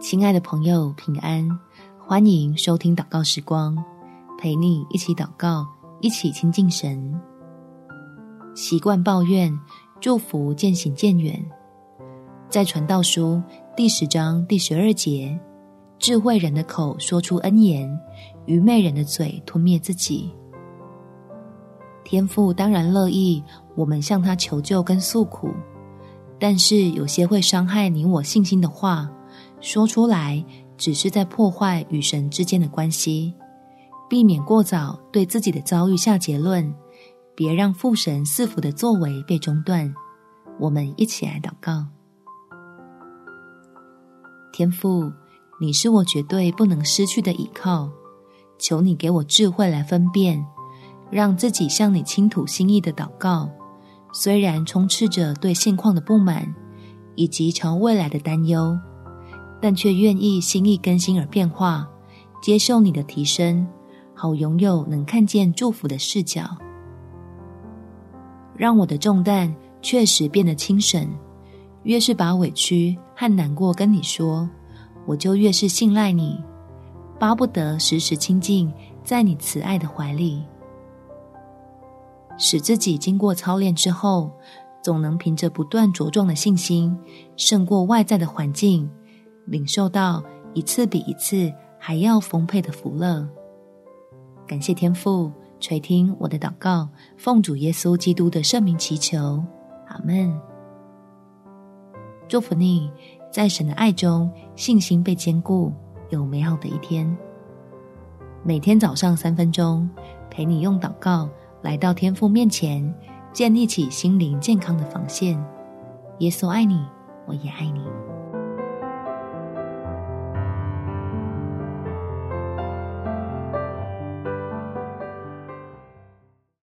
亲爱的朋友，平安！欢迎收听祷告时光，陪你一起祷告，一起亲近神。习惯抱怨，祝福渐行渐远。在传道书第十章第十二节，智慧人的口说出恩言，愚昧人的嘴吞灭自己。天父当然乐意我们向他求救跟诉苦，但是有些会伤害你我信心的话，说出来只是在破坏与神之间的关系，避免过早对自己的遭遇下结论，别让父神赐福的作为被中断。我们一起来祷告：天父，你是我绝对不能失去的依靠，求你给我智慧来分辨，让自己向你倾吐心意的祷告，虽然充斥着对现况的不满，以及朝未来的担忧。但却愿意心意更新而变化，接受你的提升，好拥有能看见祝福的视角，让我的重担确实变得轻省。越是把委屈和难过跟你说，我就越是信赖你，巴不得时时亲近在你慈爱的怀里，使自己经过操练之后，总能凭着不断茁壮的信心，胜过外在的环境。领受到一次比一次还要丰沛的福乐，感谢天父垂听我的祷告，奉主耶稣基督的圣名祈求，阿门。祝福你，在神的爱中信心被坚固，有美好的一天。每天早上三分钟，陪你用祷告来到天父面前，建立起心灵健康的防线。耶稣爱你，我也爱你。